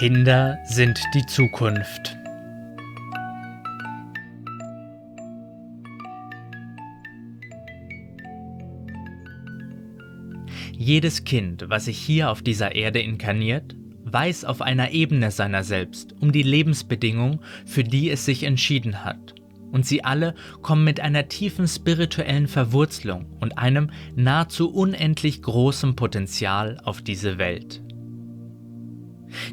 Kinder sind die Zukunft. Jedes Kind, was sich hier auf dieser Erde inkarniert, weiß auf einer Ebene seiner selbst um die Lebensbedingungen, für die es sich entschieden hat. Und sie alle kommen mit einer tiefen spirituellen Verwurzelung und einem nahezu unendlich großen Potenzial auf diese Welt.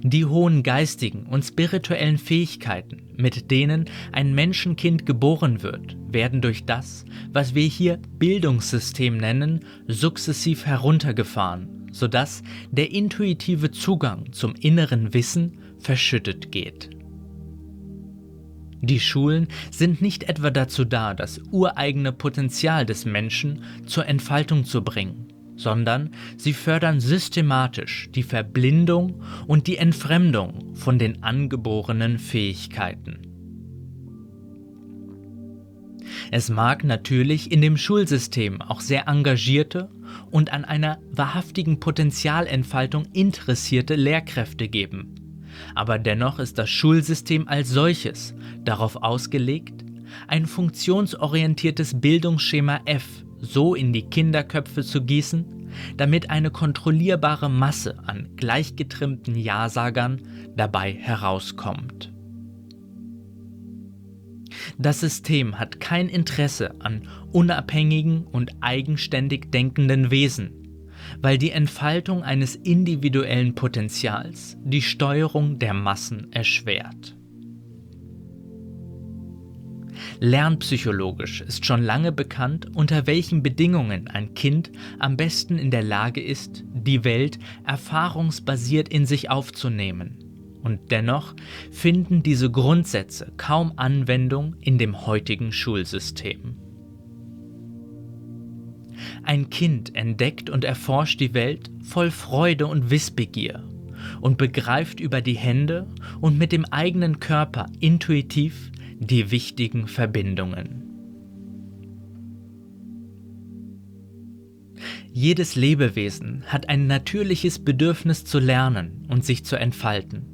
Die hohen geistigen und spirituellen Fähigkeiten, mit denen ein Menschenkind geboren wird, werden durch das, was wir hier Bildungssystem nennen, sukzessiv heruntergefahren, sodass der intuitive Zugang zum inneren Wissen verschüttet geht. Die Schulen sind nicht etwa dazu da, das ureigene Potenzial des Menschen zur Entfaltung zu bringen, sondern sie fördern systematisch die Verblindung und die Entfremdung von den angeborenen Fähigkeiten. Es mag natürlich in dem Schulsystem auch sehr engagierte und an einer wahrhaftigen Potenzialentfaltung interessierte Lehrkräfte geben. Aber dennoch ist das Schulsystem als solches darauf ausgelegt, ein funktionsorientiertes Bildungsschema F so in die Kinderköpfe zu gießen, damit eine kontrollierbare Masse an gleichgetrimmten Ja-Sagern dabei herauskommt. Das System hat kein Interesse an unabhängigen und eigenständig denkenden Wesen, weil die Entfaltung eines individuellen Potenzials die Steuerung der Massen erschwert. Lernpsychologisch ist schon lange bekannt, unter welchen Bedingungen ein Kind am besten in der Lage ist, die Welt erfahrungsbasiert in sich aufzunehmen. Und dennoch finden diese Grundsätze kaum Anwendung in dem heutigen Schulsystem. Ein Kind entdeckt und erforscht die Welt voll Freude und Wissbegier und begreift über die Hände und mit dem eigenen Körper intuitiv die wichtigen Verbindungen. Jedes Lebewesen hat ein natürliches Bedürfnis zu lernen und sich zu entfalten.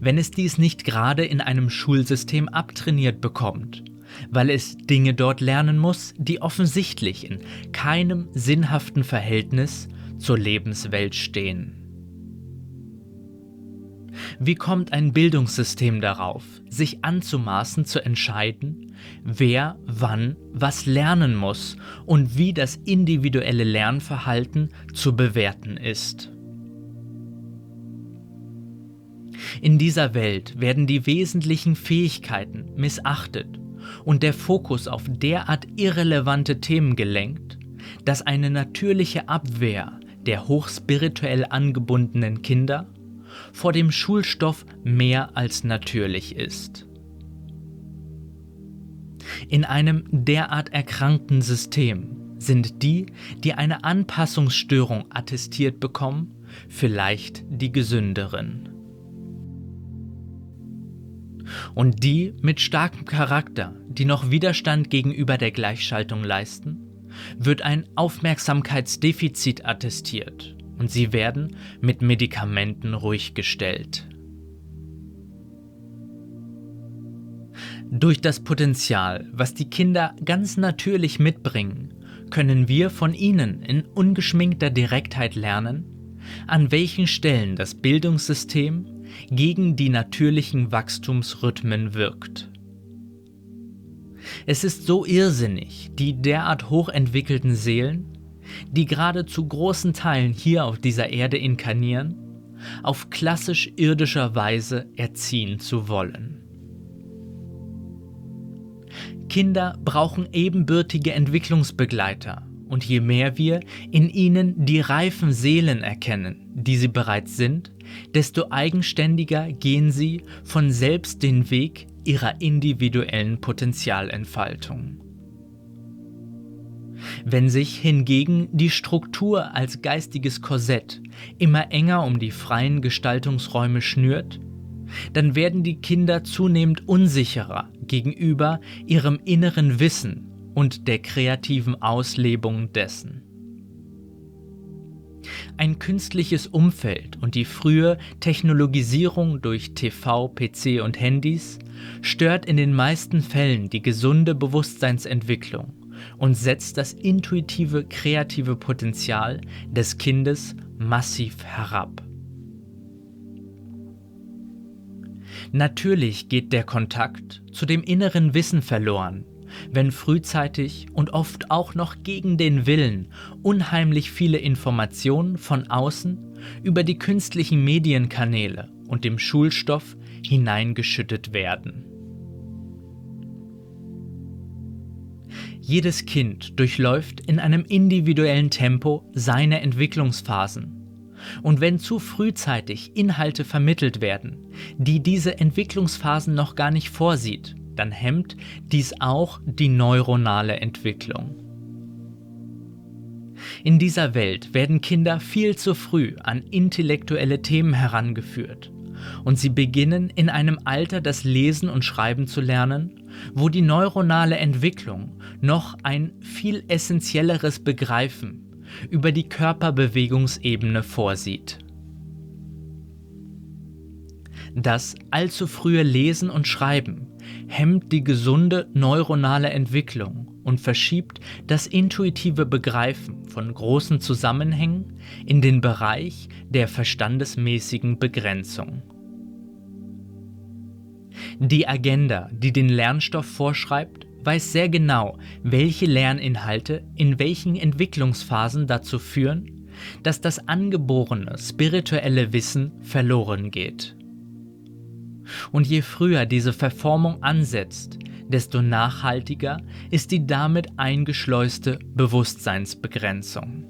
Wenn es dies nicht gerade in einem Schulsystem abtrainiert bekommt, weil es Dinge dort lernen muss, die offensichtlich in keinem sinnhaften Verhältnis zur Lebenswelt stehen. Wie kommt ein Bildungssystem darauf, sich anzumaßen zu entscheiden, wer wann was lernen muss und wie das individuelle Lernverhalten zu bewerten ist? In dieser Welt werden die wesentlichen Fähigkeiten missachtet und der Fokus auf derart irrelevante Themen gelenkt, dass eine natürliche Abwehr der hochspirituell angebundenen Kinder vor dem Schulstoff mehr als natürlich ist. In einem derart erkrankten System sind die, die eine Anpassungsstörung attestiert bekommen, vielleicht die gesünderen. Und die mit starkem Charakter, die noch Widerstand gegenüber der Gleichschaltung leisten, wird ein Aufmerksamkeitsdefizit attestiert und sie werden mit Medikamenten ruhig gestellt. Durch das Potenzial, was die Kinder ganz natürlich mitbringen, können wir von ihnen in ungeschminkter Direktheit lernen, an welchen Stellen das Bildungssystem gegen die natürlichen Wachstumsrhythmen wirkt. Es ist so irrsinnig, die derart hochentwickelten Seelen die gerade zu großen Teilen hier auf dieser Erde inkarnieren, auf klassisch irdischer Weise erziehen zu wollen. Kinder brauchen ebenbürtige Entwicklungsbegleiter und je mehr wir in ihnen die reifen Seelen erkennen, die sie bereits sind, desto eigenständiger gehen sie von selbst den Weg ihrer individuellen Potenzialentfaltung. Wenn sich hingegen die Struktur als geistiges Korsett immer enger um die freien Gestaltungsräume schnürt, dann werden die Kinder zunehmend unsicherer gegenüber ihrem inneren Wissen und der kreativen Auslebung dessen. Ein künstliches Umfeld und die frühe Technologisierung durch TV, PC und Handys stört in den meisten Fällen die gesunde Bewusstseinsentwicklung und setzt das intuitive kreative Potenzial des Kindes massiv herab. Natürlich geht der Kontakt zu dem inneren Wissen verloren, wenn frühzeitig und oft auch noch gegen den Willen unheimlich viele Informationen von außen über die künstlichen Medienkanäle und dem Schulstoff hineingeschüttet werden. Jedes Kind durchläuft in einem individuellen Tempo seine Entwicklungsphasen. Und wenn zu frühzeitig Inhalte vermittelt werden, die diese Entwicklungsphasen noch gar nicht vorsieht, dann hemmt dies auch die neuronale Entwicklung. In dieser Welt werden Kinder viel zu früh an intellektuelle Themen herangeführt und sie beginnen in einem Alter das Lesen und Schreiben zu lernen, wo die neuronale Entwicklung noch ein viel essentielleres Begreifen über die Körperbewegungsebene vorsieht. Das allzu frühe Lesen und Schreiben hemmt die gesunde neuronale Entwicklung und verschiebt das intuitive Begreifen von großen Zusammenhängen in den Bereich der verstandesmäßigen Begrenzung. Die Agenda, die den Lernstoff vorschreibt, weiß sehr genau, welche Lerninhalte in welchen Entwicklungsphasen dazu führen, dass das angeborene spirituelle Wissen verloren geht. Und je früher diese Verformung ansetzt, desto nachhaltiger ist die damit eingeschleuste Bewusstseinsbegrenzung.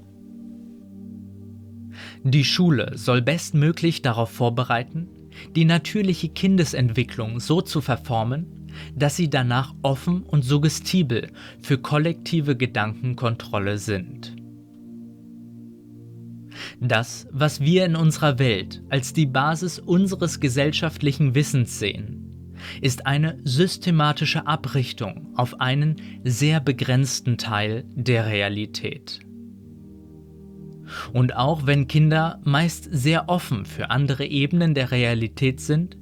Die Schule soll bestmöglich darauf vorbereiten, die natürliche Kindesentwicklung so zu verformen, dass sie danach offen und suggestibel für kollektive Gedankenkontrolle sind. Das, was wir in unserer Welt als die Basis unseres gesellschaftlichen Wissens sehen, ist eine systematische Abrichtung auf einen sehr begrenzten Teil der Realität. Und auch wenn Kinder meist sehr offen für andere Ebenen der Realität sind,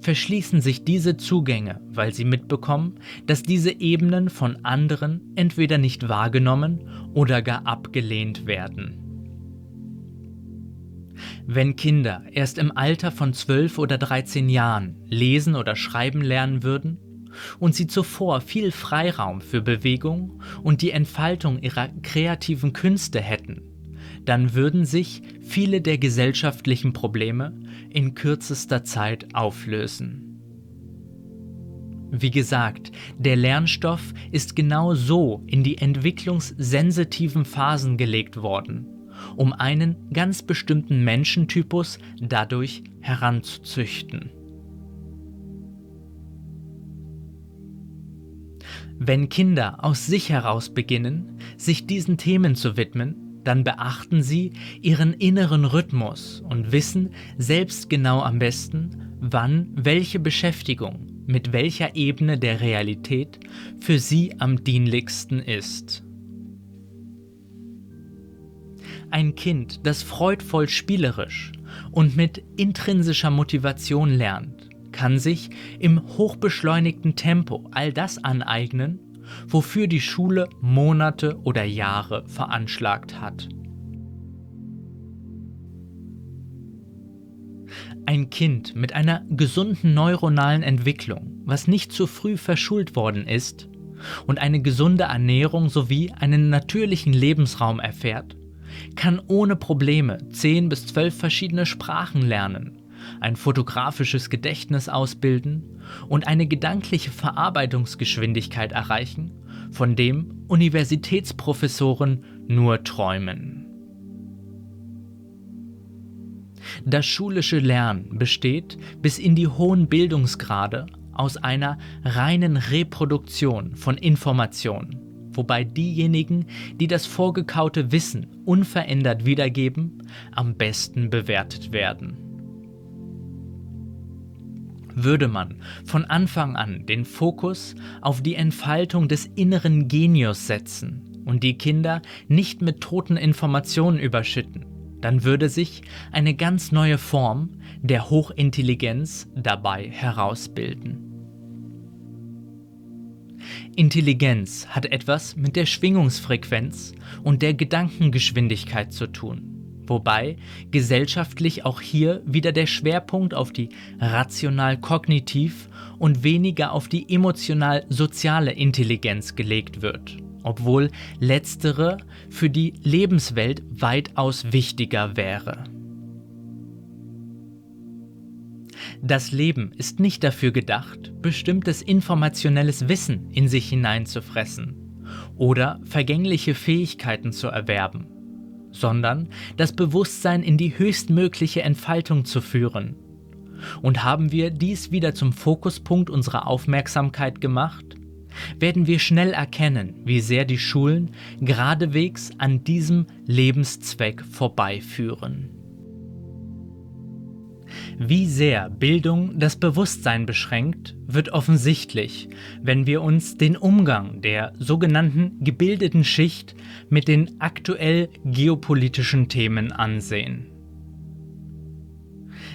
verschließen sich diese Zugänge, weil sie mitbekommen, dass diese Ebenen von anderen entweder nicht wahrgenommen oder gar abgelehnt werden. Wenn Kinder erst im Alter von 12 oder 13 Jahren lesen oder schreiben lernen würden und sie zuvor viel Freiraum für Bewegung und die Entfaltung ihrer kreativen Künste hätten, dann würden sich viele der gesellschaftlichen Probleme in kürzester Zeit auflösen. Wie gesagt, der Lernstoff ist genau so in die entwicklungssensitiven Phasen gelegt worden, um einen ganz bestimmten Menschentypus dadurch heranzuzüchten. Wenn Kinder aus sich heraus beginnen, sich diesen Themen zu widmen, dann beachten Sie Ihren inneren Rhythmus und wissen selbst genau am besten, wann welche Beschäftigung mit welcher Ebene der Realität für Sie am dienlichsten ist. Ein Kind, das freudvoll spielerisch und mit intrinsischer Motivation lernt, kann sich im hochbeschleunigten Tempo all das aneignen, wofür die Schule Monate oder Jahre veranschlagt hat. Ein Kind mit einer gesunden neuronalen Entwicklung, was nicht zu früh verschult worden ist und eine gesunde Ernährung sowie einen natürlichen Lebensraum erfährt, kann ohne Probleme 10 bis 12 verschiedene Sprachen lernen, ein fotografisches Gedächtnis ausbilden und eine gedankliche Verarbeitungsgeschwindigkeit erreichen, von dem Universitätsprofessoren nur träumen. Das schulische Lernen besteht bis in die hohen Bildungsgrade aus einer reinen Reproduktion von Informationen, wobei diejenigen, die das vorgekaute Wissen unverändert wiedergeben, am besten bewertet werden. Würde man von Anfang an den Fokus auf die Entfaltung des inneren Genius setzen und die Kinder nicht mit toten Informationen überschütten, dann würde sich eine ganz neue Form der Hochintelligenz dabei herausbilden. Intelligenz hat etwas mit der Schwingungsfrequenz und der Gedankengeschwindigkeit zu tun, wobei gesellschaftlich auch hier wieder der Schwerpunkt auf die rational-kognitiv und weniger auf die emotional-soziale Intelligenz gelegt wird, obwohl letztere für die Lebenswelt weitaus wichtiger wäre. Das Leben ist nicht dafür gedacht, bestimmtes informationelles Wissen in sich hineinzufressen oder vergängliche Fähigkeiten zu erwerben, sondern das Bewusstsein in die höchstmögliche Entfaltung zu führen. Und haben wir dies wieder zum Fokuspunkt unserer Aufmerksamkeit gemacht, werden wir schnell erkennen, wie sehr die Schulen geradewegs an diesem Lebenszweck vorbeiführen. Wie sehr Bildung das Bewusstsein beschränkt, wird offensichtlich, wenn wir uns den Umgang der sogenannten gebildeten Schicht mit den aktuell geopolitischen Themen ansehen.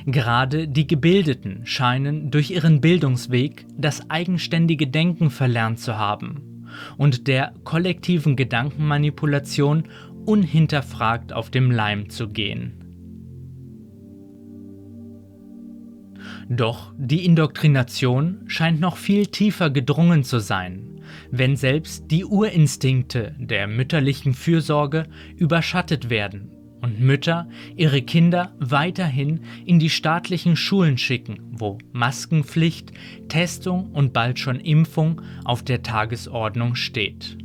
Gerade die Gebildeten scheinen durch ihren Bildungsweg das eigenständige Denken verlernt zu haben und der kollektiven Gedankenmanipulation unhinterfragt auf dem Leim zu gehen. Doch die Indoktrination scheint noch viel tiefer gedrungen zu sein, wenn selbst die Urinstinkte der mütterlichen Fürsorge überschattet werden und Mütter ihre Kinder weiterhin in die staatlichen Schulen schicken, wo Maskenpflicht, Testung und bald schon Impfung auf der Tagesordnung steht.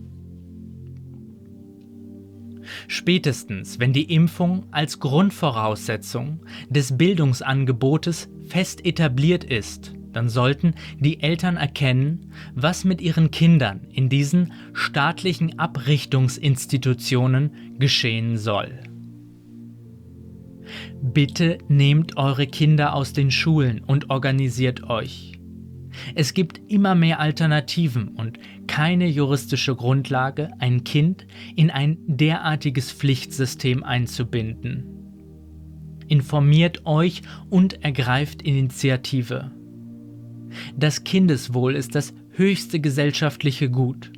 Spätestens, wenn die Impfung als Grundvoraussetzung des Bildungsangebotes fest etabliert ist, dann sollten die Eltern erkennen, was mit ihren Kindern in diesen staatlichen Abrichtungsinstitutionen geschehen soll. Bitte nehmt eure Kinder aus den Schulen und organisiert euch. Es gibt immer mehr Alternativen und keine juristische Grundlage, ein Kind in ein derartiges Pflichtsystem einzubinden. Informiert euch und ergreift Initiative. Das Kindeswohl ist das höchste gesellschaftliche Gut.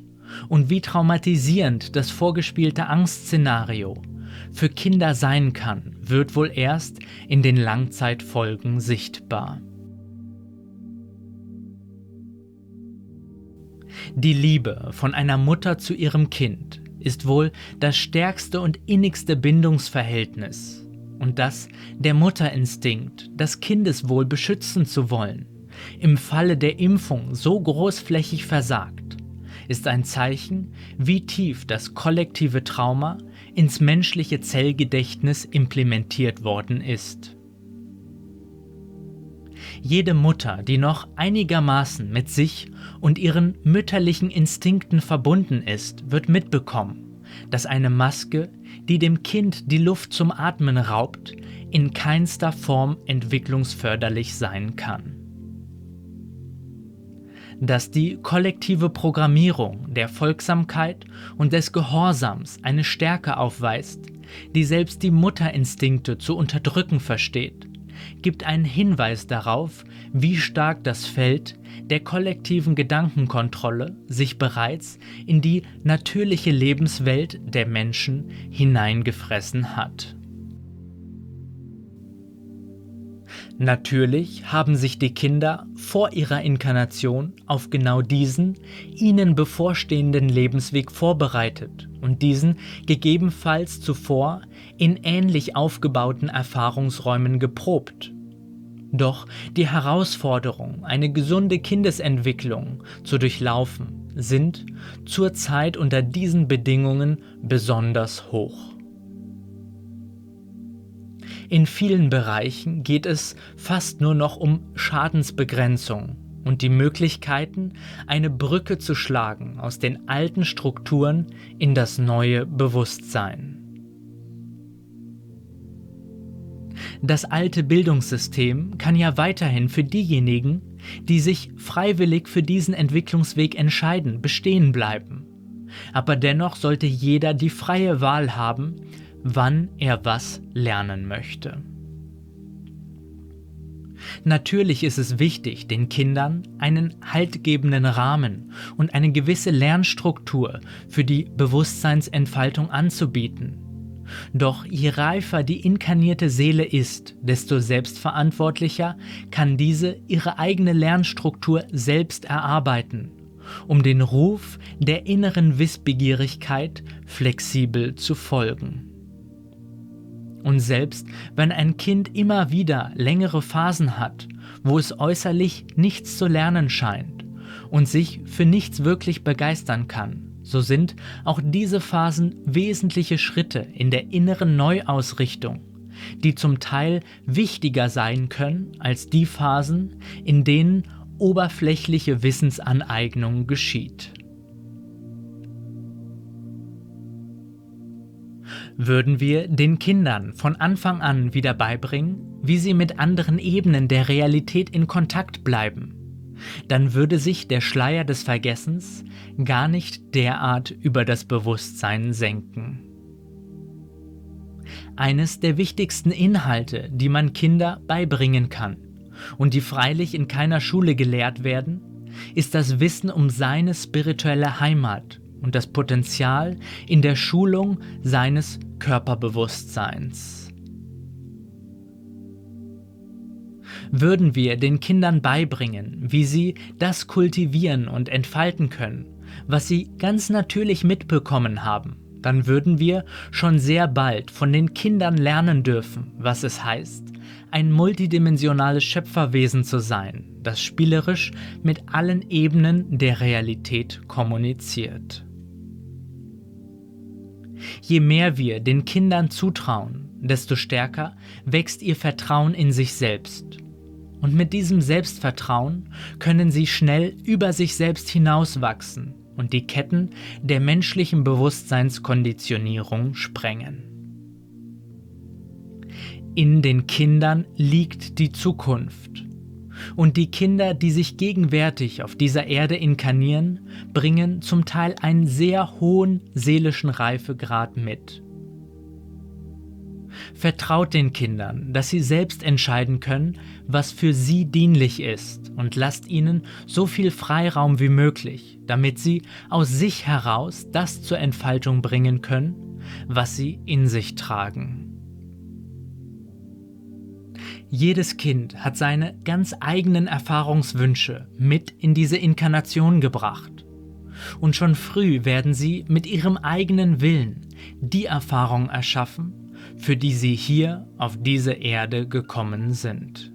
Und wie traumatisierend das vorgespielte Angstszenario für Kinder sein kann, wird wohl erst in den Langzeitfolgen sichtbar. Die Liebe von einer Mutter zu ihrem Kind ist wohl das stärkste und innigste Bindungsverhältnis. Und das der Mutterinstinkt, das Kindeswohl beschützen zu wollen, im Falle der Impfung so großflächig versagt, ist ein Zeichen, wie tief das kollektive Trauma ins menschliche Zellgedächtnis implementiert worden ist. Jede Mutter, die noch einigermaßen mit sich und ihren mütterlichen Instinkten verbunden ist, wird mitbekommen, dass eine Maske, die dem Kind die Luft zum Atmen raubt, in keinster Form entwicklungsförderlich sein kann. Dass die kollektive Programmierung der Folgsamkeit und des Gehorsams eine Stärke aufweist, die selbst die Mutterinstinkte zu unterdrücken versteht, gibt einen Hinweis darauf, wie stark das Feld der kollektiven Gedankenkontrolle sich bereits in die natürliche Lebenswelt der Menschen hineingefressen hat. Natürlich haben sich die Kinder vor ihrer Inkarnation auf genau diesen ihnen bevorstehenden Lebensweg vorbereitet und diesen gegebenenfalls zuvor in ähnlich aufgebauten Erfahrungsräumen geprobt. Doch die Herausforderung, eine gesunde Kindesentwicklung zu durchlaufen, sind zurzeit unter diesen Bedingungen besonders hoch. In vielen Bereichen geht es fast nur noch um Schadensbegrenzung und die Möglichkeiten, eine Brücke zu schlagen aus den alten Strukturen in das neue Bewusstsein. Das alte Bildungssystem kann ja weiterhin für diejenigen, die sich freiwillig für diesen Entwicklungsweg entscheiden, bestehen bleiben. Aber dennoch sollte jeder die freie Wahl haben, wann er was lernen möchte. Natürlich ist es wichtig, den Kindern einen haltgebenden Rahmen und eine gewisse Lernstruktur für die Bewusstseinsentfaltung anzubieten. Doch je reifer die inkarnierte Seele ist, desto selbstverantwortlicher kann diese ihre eigene Lernstruktur selbst erarbeiten, um den Ruf der inneren Wissbegierigkeit flexibel zu folgen. Und selbst wenn ein Kind immer wieder längere Phasen hat, wo es äußerlich nichts zu lernen scheint und sich für nichts wirklich begeistern kann, so sind auch diese Phasen wesentliche Schritte in der inneren Neuausrichtung, die zum Teil wichtiger sein können als die Phasen, in denen oberflächliche Wissensaneignung geschieht. Würden wir den Kindern von Anfang an wieder beibringen, wie sie mit anderen Ebenen der Realität in Kontakt bleiben, dann würde sich der Schleier des Vergessens gar nicht derart über das Bewusstsein senken. Eines der wichtigsten Inhalte, die man Kinder beibringen kann und die freilich in keiner Schule gelehrt werden, ist das Wissen um seine spirituelle Heimat und das Potenzial in der Schulung seines Körperbewusstseins. Würden wir den Kindern beibringen, wie sie das kultivieren und entfalten können, was sie ganz natürlich mitbekommen haben, dann würden wir schon sehr bald von den Kindern lernen dürfen, was es heißt, ein multidimensionales Schöpferwesen zu sein, das spielerisch mit allen Ebenen der Realität kommuniziert. Je mehr wir den Kindern zutrauen, desto stärker wächst ihr Vertrauen in sich selbst. Und mit diesem Selbstvertrauen können sie schnell über sich selbst hinauswachsen und die Ketten der menschlichen Bewusstseinskonditionierung sprengen. In den Kindern liegt die Zukunft. Und die Kinder, die sich gegenwärtig auf dieser Erde inkarnieren, bringen zum Teil einen sehr hohen seelischen Reifegrad mit. Vertraut den Kindern, dass sie selbst entscheiden können, was für sie dienlich ist und lasst ihnen so viel Freiraum wie möglich, damit sie aus sich heraus das zur Entfaltung bringen können, was sie in sich tragen. Jedes Kind hat seine ganz eigenen Erfahrungswünsche mit in diese Inkarnation gebracht. Und schon früh werden sie mit ihrem eigenen Willen die Erfahrung erschaffen, für die sie hier auf diese Erde gekommen sind.